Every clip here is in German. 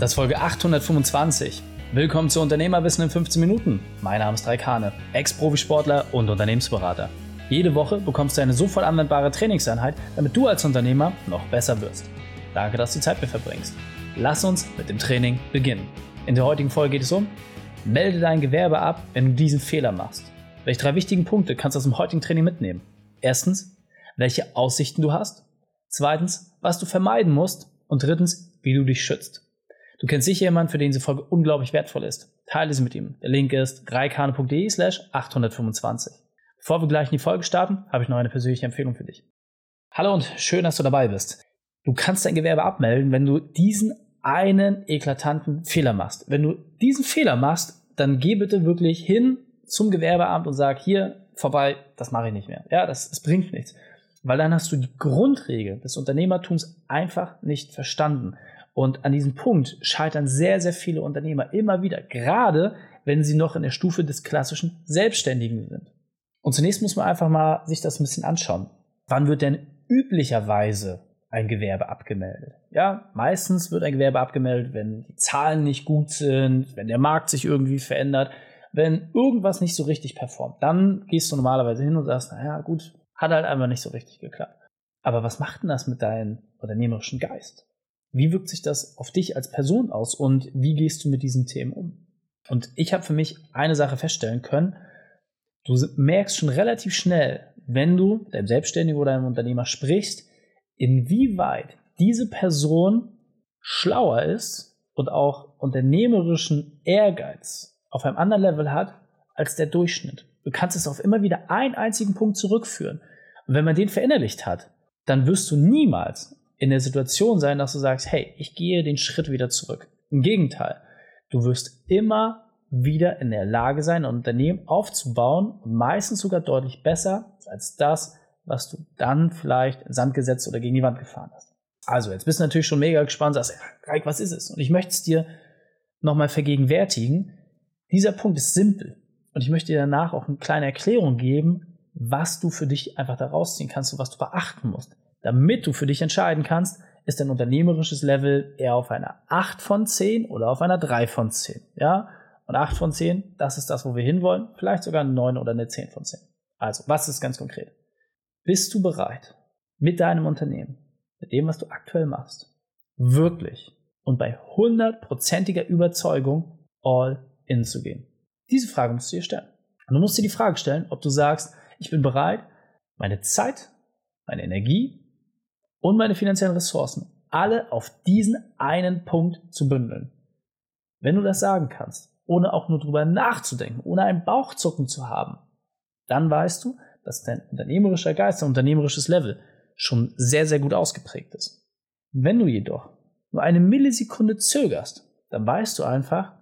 Das ist Folge 825. Willkommen zu Unternehmerwissen in 15 Minuten. Mein Name ist Raik Hane, Ex-Profisportler und Unternehmensberater. Jede Woche bekommst du eine sofort anwendbare Trainingseinheit, damit du als Unternehmer noch besser wirst. Danke, dass du Zeit mit verbringst. Lass uns mit dem Training beginnen. In der heutigen Folge geht es um Melde dein Gewerbe ab, wenn du diesen Fehler machst. Welche drei wichtigen Punkte kannst du aus dem heutigen Training mitnehmen? Erstens, welche Aussichten du hast. Zweitens, was du vermeiden musst. Und drittens, wie du dich schützt. Du kennst sicher jemanden, für den diese Folge unglaublich wertvoll ist. Teile sie mit ihm. Der Link ist reikane.de slash 825. Bevor wir gleich in die Folge starten, habe ich noch eine persönliche Empfehlung für dich. Hallo und schön, dass du dabei bist. Du kannst dein Gewerbe abmelden, wenn du diesen einen eklatanten Fehler machst. Wenn du diesen Fehler machst, dann geh bitte wirklich hin zum Gewerbeamt und sag, hier, vorbei, das mache ich nicht mehr. Ja, das, das bringt nichts. Weil dann hast du die Grundregel des Unternehmertums einfach nicht verstanden. Und an diesem Punkt scheitern sehr, sehr viele Unternehmer immer wieder, gerade wenn sie noch in der Stufe des klassischen Selbstständigen sind. Und zunächst muss man einfach mal sich das ein bisschen anschauen. Wann wird denn üblicherweise ein Gewerbe abgemeldet? Ja, meistens wird ein Gewerbe abgemeldet, wenn die Zahlen nicht gut sind, wenn der Markt sich irgendwie verändert, wenn irgendwas nicht so richtig performt. Dann gehst du normalerweise hin und sagst, naja, gut, hat halt einfach nicht so richtig geklappt. Aber was macht denn das mit deinem unternehmerischen Geist? Wie wirkt sich das auf dich als Person aus und wie gehst du mit diesen Themen um? Und ich habe für mich eine Sache feststellen können. Du merkst schon relativ schnell, wenn du deinem Selbstständigen oder deinem Unternehmer sprichst, inwieweit diese Person schlauer ist und auch unternehmerischen Ehrgeiz auf einem anderen Level hat als der Durchschnitt. Du kannst es auf immer wieder einen einzigen Punkt zurückführen. Und wenn man den verinnerlicht hat, dann wirst du niemals in der Situation sein, dass du sagst, hey, ich gehe den Schritt wieder zurück. Im Gegenteil, du wirst immer wieder in der Lage sein, ein Unternehmen aufzubauen und meistens sogar deutlich besser als das, was du dann vielleicht in Sand gesetzt oder gegen die Wand gefahren hast. Also, jetzt bist du natürlich schon mega gespannt, sagst, Reik, was ist es? Und ich möchte es dir nochmal vergegenwärtigen. Dieser Punkt ist simpel. Und ich möchte dir danach auch eine kleine Erklärung geben, was du für dich einfach da rausziehen kannst und was du beachten musst damit du für dich entscheiden kannst, ist dein unternehmerisches Level eher auf einer 8 von 10 oder auf einer 3 von 10. Ja? Und 8 von 10, das ist das, wo wir hinwollen. Vielleicht sogar eine 9 oder eine 10 von 10. Also, was ist ganz konkret? Bist du bereit, mit deinem Unternehmen, mit dem, was du aktuell machst, wirklich und bei hundertprozentiger Überzeugung all in zu gehen? Diese Frage musst du dir stellen. Und du musst dir die Frage stellen, ob du sagst, ich bin bereit, meine Zeit, meine Energie, und meine finanziellen Ressourcen alle auf diesen einen Punkt zu bündeln. Wenn du das sagen kannst, ohne auch nur drüber nachzudenken, ohne einen Bauchzucken zu haben, dann weißt du, dass dein unternehmerischer Geist, dein unternehmerisches Level schon sehr, sehr gut ausgeprägt ist. Wenn du jedoch nur eine Millisekunde zögerst, dann weißt du einfach,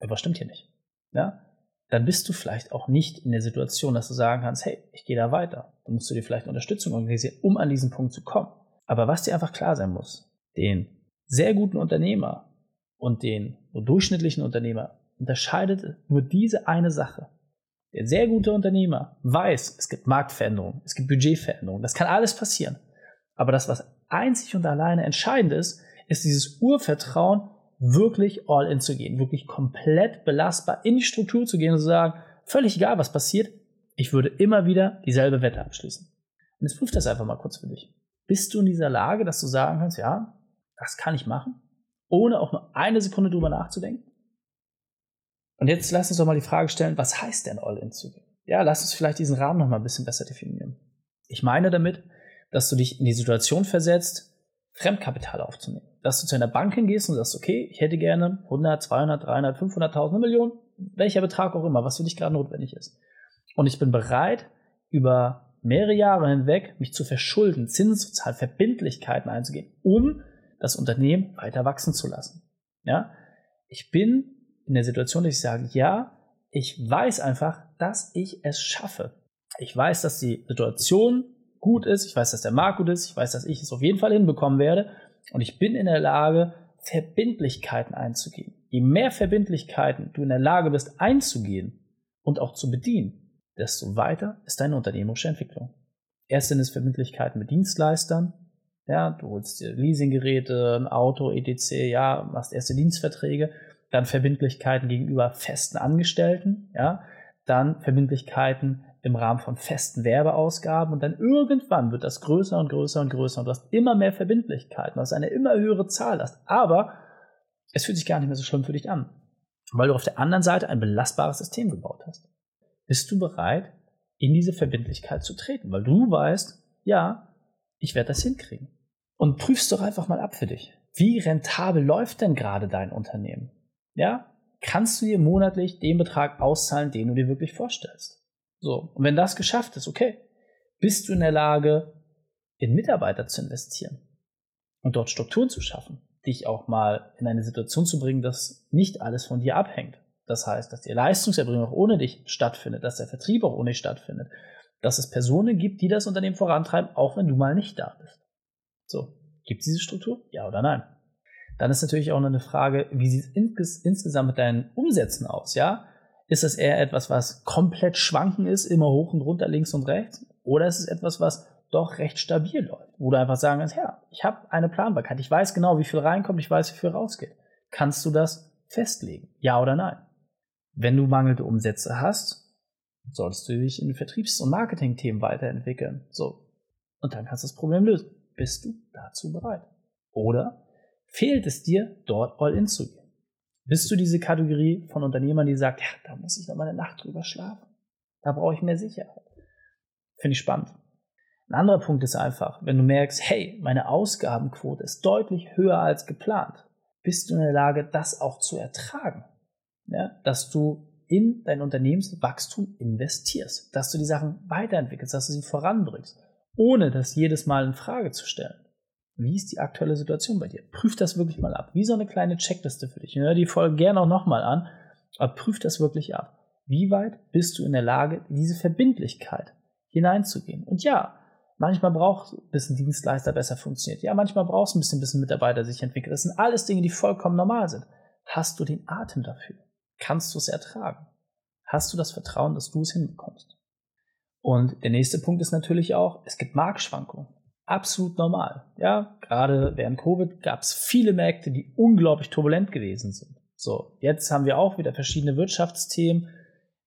etwas stimmt hier nicht. Ja? Dann bist du vielleicht auch nicht in der Situation, dass du sagen kannst, hey, ich gehe da weiter. Dann musst du dir vielleicht Unterstützung organisieren, um an diesen Punkt zu kommen. Aber was dir einfach klar sein muss, den sehr guten Unternehmer und den durchschnittlichen Unternehmer unterscheidet nur diese eine Sache. Der sehr gute Unternehmer weiß, es gibt Marktveränderungen, es gibt Budgetveränderungen, das kann alles passieren. Aber das, was einzig und alleine entscheidend ist, ist dieses Urvertrauen, wirklich all in zu gehen, wirklich komplett belastbar in die Struktur zu gehen und zu sagen, völlig egal, was passiert, ich würde immer wieder dieselbe Wette abschließen. Und jetzt prüf das einfach mal kurz für dich. Bist du in dieser Lage, dass du sagen kannst, ja, das kann ich machen, ohne auch nur eine Sekunde drüber nachzudenken? Und jetzt lass uns doch mal die Frage stellen, was heißt denn All-In zu gehen? Ja, lass uns vielleicht diesen Rahmen noch mal ein bisschen besser definieren. Ich meine damit, dass du dich in die Situation versetzt, Fremdkapital aufzunehmen. Dass du zu einer Bank hingehst und sagst, okay, ich hätte gerne 100, 200, 300, 500.000, Millionen, welcher Betrag auch immer, was für dich gerade notwendig ist. Und ich bin bereit, über mehrere Jahre hinweg mich zu verschulden, Zinsen zu zahlen, Verbindlichkeiten einzugehen, um das Unternehmen weiter wachsen zu lassen. Ja? Ich bin in der Situation, dass ich sage, ja, ich weiß einfach, dass ich es schaffe. Ich weiß, dass die Situation gut ist, ich weiß, dass der Markt gut ist, ich weiß, dass ich es auf jeden Fall hinbekommen werde und ich bin in der Lage, Verbindlichkeiten einzugehen. Je mehr Verbindlichkeiten du in der Lage bist einzugehen und auch zu bedienen, desto weiter ist deine unternehmerische Entwicklung. Erst sind es Verbindlichkeiten mit Dienstleistern, Ja, du holst dir Leasinggeräte, ein Auto, etc., ja, machst erste Dienstverträge, dann Verbindlichkeiten gegenüber festen Angestellten, ja, dann Verbindlichkeiten im Rahmen von festen Werbeausgaben. Und dann irgendwann wird das größer und größer und größer. Und du hast immer mehr Verbindlichkeiten, du hast eine immer höhere Zahl. Hast, aber es fühlt sich gar nicht mehr so schlimm für dich an, weil du auf der anderen Seite ein belastbares System gebaut hast. Bist du bereit, in diese Verbindlichkeit zu treten, weil du weißt, ja, ich werde das hinkriegen. Und prüfst doch einfach mal ab für dich. Wie rentabel läuft denn gerade dein Unternehmen? Ja, kannst du dir monatlich den Betrag auszahlen, den du dir wirklich vorstellst? So, und wenn das geschafft ist, okay, bist du in der Lage, in Mitarbeiter zu investieren und dort Strukturen zu schaffen, dich auch mal in eine Situation zu bringen, dass nicht alles von dir abhängt. Das heißt, dass die Leistungserbringung auch ohne dich stattfindet, dass der Vertrieb auch ohne dich stattfindet, dass es Personen gibt, die das Unternehmen vorantreiben, auch wenn du mal nicht da bist. So, gibt es diese Struktur? Ja oder nein? Dann ist natürlich auch noch eine Frage, wie sieht es insgesamt mit deinen Umsätzen aus? Ja, ist das eher etwas, was komplett schwanken ist, immer hoch und runter, links und rechts? Oder ist es etwas, was doch recht stabil läuft, wo du einfach sagen kannst, ja, ich habe eine Planbarkeit, ich weiß genau, wie viel reinkommt, ich weiß, wie viel rausgeht. Kannst du das festlegen? Ja oder nein? Wenn du mangelnde Umsätze hast, solltest du dich in Vertriebs- und Marketing-Themen weiterentwickeln. So. Und dann kannst du das Problem lösen. Bist du dazu bereit? Oder fehlt es dir, dort all in zu gehen? Bist du diese Kategorie von Unternehmern, die sagt, ja, da muss ich noch mal eine Nacht drüber schlafen. Da brauche ich mehr Sicherheit. Finde ich spannend. Ein anderer Punkt ist einfach, wenn du merkst, hey, meine Ausgabenquote ist deutlich höher als geplant, bist du in der Lage, das auch zu ertragen. Ja, dass du in dein Unternehmenswachstum investierst, dass du die Sachen weiterentwickelst, dass du sie voranbringst, ohne das jedes Mal in Frage zu stellen. Wie ist die aktuelle Situation bei dir? Prüf das wirklich mal ab. Wie so eine kleine Checkliste für dich. Hör die Folge gerne auch nochmal an, aber prüf das wirklich ab. Wie weit bist du in der Lage, diese Verbindlichkeit hineinzugehen? Und ja, manchmal braucht ein bisschen Dienstleister besser funktioniert. Ja, manchmal brauchst du ein bisschen, bisschen Mitarbeiter sich entwickeln. Das sind alles Dinge, die vollkommen normal sind. Hast du den Atem dafür? Kannst du es ertragen? Hast du das Vertrauen, dass du es hinbekommst? Und der nächste Punkt ist natürlich auch, es gibt Marktschwankungen absolut normal. Ja, gerade während Covid gab es viele Märkte, die unglaublich turbulent gewesen sind. So, jetzt haben wir auch wieder verschiedene Wirtschaftsthemen,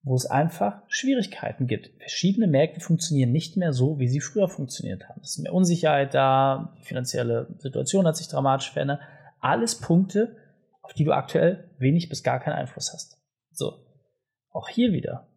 wo es einfach Schwierigkeiten gibt. Verschiedene Märkte funktionieren nicht mehr so, wie sie früher funktioniert haben. Es ist mehr Unsicherheit da, die finanzielle Situation hat sich dramatisch verändert. Alles Punkte, auf die du aktuell wenig bis gar keinen Einfluss hast. So, auch hier wieder.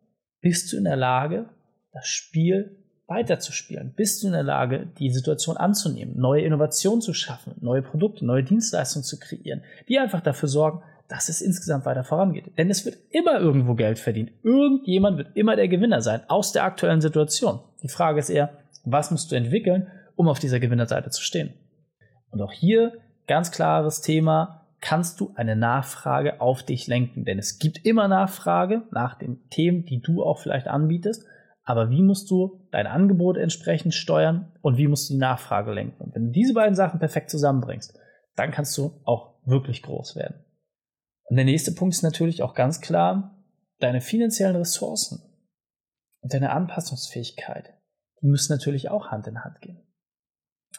Bist du in der Lage, das Spiel weiterzuspielen? Bist du in der Lage, die Situation anzunehmen, neue Innovationen zu schaffen, neue Produkte, neue Dienstleistungen zu kreieren, die einfach dafür sorgen, dass es insgesamt weiter vorangeht? Denn es wird immer irgendwo Geld verdient. Irgendjemand wird immer der Gewinner sein aus der aktuellen Situation. Die Frage ist eher, was musst du entwickeln, um auf dieser Gewinnerseite zu stehen? Und auch hier ganz klares Thema, kannst du eine Nachfrage auf dich lenken? Denn es gibt immer Nachfrage nach den Themen, die du auch vielleicht anbietest aber wie musst du dein Angebot entsprechend steuern und wie musst du die Nachfrage lenken? Und wenn du diese beiden Sachen perfekt zusammenbringst, dann kannst du auch wirklich groß werden. Und der nächste Punkt ist natürlich auch ganz klar, deine finanziellen Ressourcen und deine Anpassungsfähigkeit, die müssen natürlich auch Hand in Hand gehen.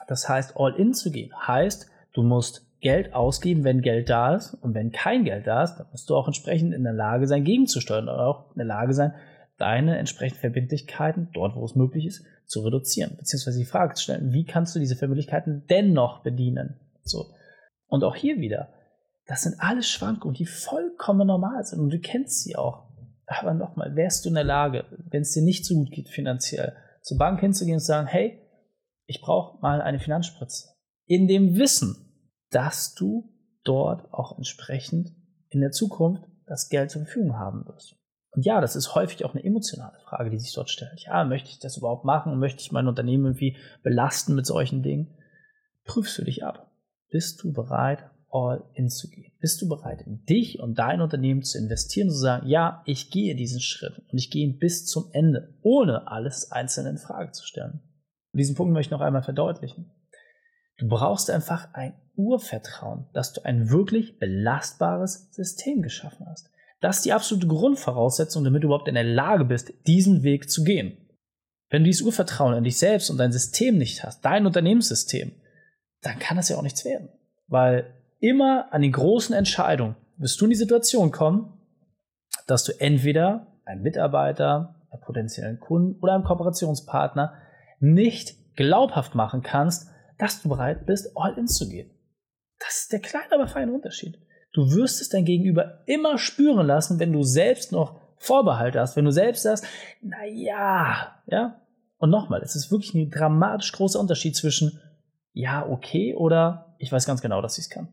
Das heißt, all in zu gehen, heißt, du musst Geld ausgeben, wenn Geld da ist. Und wenn kein Geld da ist, dann musst du auch entsprechend in der Lage sein, gegenzusteuern oder auch in der Lage sein, deine entsprechenden Verbindlichkeiten, dort wo es möglich ist, zu reduzieren. Beziehungsweise die Frage zu stellen, wie kannst du diese Verbindlichkeiten dennoch bedienen? So. Und auch hier wieder, das sind alles Schwankungen, die vollkommen normal sind und du kennst sie auch. Aber nochmal, wärst du in der Lage, wenn es dir nicht so gut geht finanziell, zur Bank hinzugehen und zu sagen, hey, ich brauche mal eine Finanzspritze. In dem Wissen, dass du dort auch entsprechend in der Zukunft das Geld zur Verfügung haben wirst. Und ja, das ist häufig auch eine emotionale Frage, die sich dort stellt. Ja, möchte ich das überhaupt machen? Möchte ich mein Unternehmen irgendwie belasten mit solchen Dingen? Prüfst du dich ab. Bist du bereit, all in zu gehen? Bist du bereit, in dich und dein Unternehmen zu investieren und zu sagen, ja, ich gehe diesen Schritt und ich gehe ihn bis zum Ende, ohne alles einzeln in Frage zu stellen? Und diesen Punkt möchte ich noch einmal verdeutlichen. Du brauchst einfach ein Urvertrauen, dass du ein wirklich belastbares System geschaffen hast. Das ist die absolute Grundvoraussetzung, damit du überhaupt in der Lage bist, diesen Weg zu gehen. Wenn du dieses Urvertrauen in dich selbst und dein System nicht hast, dein Unternehmenssystem, dann kann das ja auch nichts werden. Weil immer an den großen Entscheidungen wirst du in die Situation kommen, dass du entweder einen Mitarbeiter, einen potenziellen Kunden oder einen Kooperationspartner nicht glaubhaft machen kannst, dass du bereit bist, all in zu gehen. Das ist der kleine, aber feine Unterschied. Du wirst es dein Gegenüber immer spüren lassen, wenn du selbst noch Vorbehalte hast, wenn du selbst sagst, na ja, ja. Und nochmal, es ist wirklich ein dramatisch großer Unterschied zwischen ja, okay oder ich weiß ganz genau, dass ich es kann.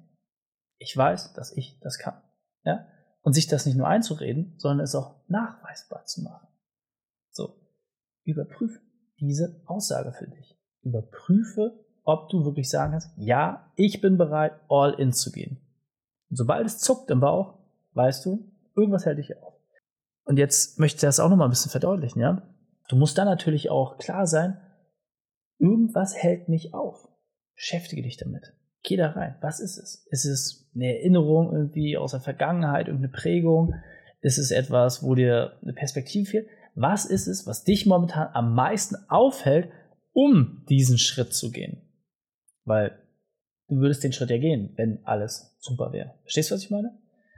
Ich weiß, dass ich das kann. Ja? Und sich das nicht nur einzureden, sondern es auch nachweisbar zu machen. So, überprüfe diese Aussage für dich. Überprüfe, ob du wirklich sagen kannst, ja, ich bin bereit, all in zu gehen. Und sobald es zuckt im Bauch, weißt du, irgendwas hält dich auf. Und jetzt möchte ich das auch nochmal ein bisschen verdeutlichen, ja. Du musst dann natürlich auch klar sein, irgendwas hält mich auf. Beschäftige dich damit. Geh da rein. Was ist es? Ist es eine Erinnerung irgendwie aus der Vergangenheit, irgendeine Prägung? Ist es etwas, wo dir eine Perspektive fehlt? Was ist es, was dich momentan am meisten aufhält, um diesen Schritt zu gehen? Weil du würdest den Schritt ja gehen, wenn alles super wäre. Verstehst du, was ich meine?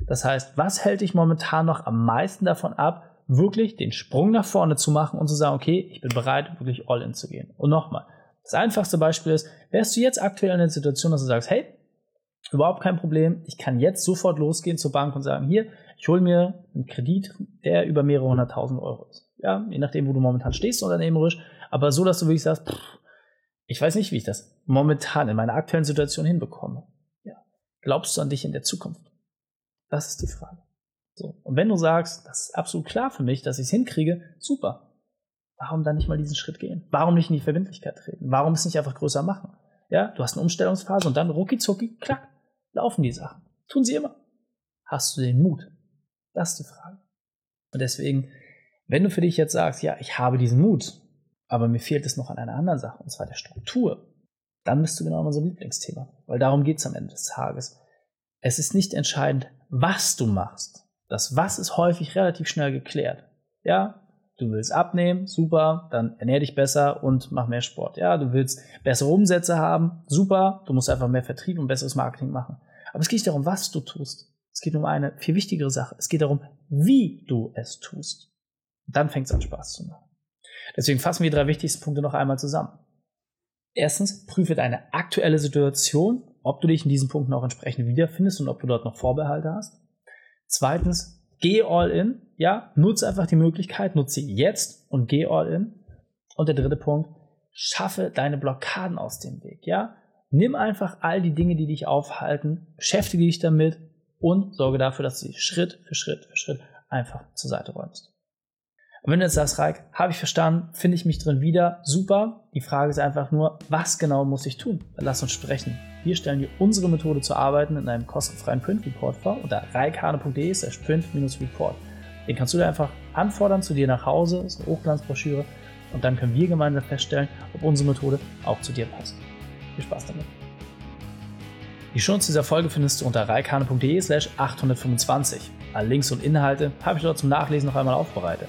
Das heißt, was hält dich momentan noch am meisten davon ab, wirklich den Sprung nach vorne zu machen und zu sagen, okay, ich bin bereit, wirklich all in zu gehen. Und nochmal, das einfachste Beispiel ist, wärst du jetzt aktuell in der Situation, dass du sagst, hey, überhaupt kein Problem, ich kann jetzt sofort losgehen zur Bank und sagen, hier, ich hole mir einen Kredit, der über mehrere hunderttausend Euro ist. Ja, je nachdem, wo du momentan stehst unternehmerisch, aber so, dass du wirklich sagst, pff, ich weiß nicht, wie ich das momentan in meiner aktuellen Situation hinbekomme. Ja. Glaubst du an dich in der Zukunft? Das ist die Frage. So. Und wenn du sagst, das ist absolut klar für mich, dass ich es hinkriege, super. Warum dann nicht mal diesen Schritt gehen? Warum nicht in die Verbindlichkeit treten? Warum es nicht einfach größer machen? Ja, du hast eine Umstellungsphase und dann rucki zucki, klack, laufen die Sachen. Tun sie immer. Hast du den Mut? Das ist die Frage. Und deswegen, wenn du für dich jetzt sagst, ja, ich habe diesen Mut, aber mir fehlt es noch an einer anderen Sache, und zwar der Struktur, dann bist du genau unser Lieblingsthema. Weil darum geht es am Ende des Tages. Es ist nicht entscheidend, was du machst. Das Was ist häufig relativ schnell geklärt. Ja, du willst abnehmen, super, dann ernähr dich besser und mach mehr Sport. Ja, du willst bessere Umsätze haben, super, du musst einfach mehr Vertrieb und besseres Marketing machen. Aber es geht nicht darum, was du tust. Es geht um eine viel wichtigere Sache. Es geht darum, wie du es tust. Und dann fängt es an, Spaß zu machen. Deswegen fassen wir die drei wichtigsten Punkte noch einmal zusammen. Erstens, prüfe deine aktuelle Situation, ob du dich in diesen Punkten auch entsprechend wiederfindest und ob du dort noch Vorbehalte hast. Zweitens, geh all in. Ja, nutze einfach die Möglichkeit, nutze sie jetzt und geh all in. Und der dritte Punkt, schaffe deine Blockaden aus dem Weg. Ja, nimm einfach all die Dinge, die dich aufhalten, beschäftige dich damit und sorge dafür, dass du sie Schritt für Schritt für Schritt einfach zur Seite räumst. Und wenn du jetzt sagst, Raik, habe ich verstanden, finde ich mich drin wieder, super. Die Frage ist einfach nur, was genau muss ich tun? Lass uns sprechen. Wir stellen dir unsere Methode zu arbeiten in einem kostenfreien Print-Report vor unter reikane.de slash print-report. Den kannst du dir einfach anfordern zu dir nach Hause, ist eine Hochglanzbroschüre und dann können wir gemeinsam feststellen, ob unsere Methode auch zu dir passt. Viel Spaß damit. Die Shows dieser Folge findest du unter reikane.de slash 825. Alle Links und Inhalte habe ich dort zum Nachlesen noch einmal aufbereitet.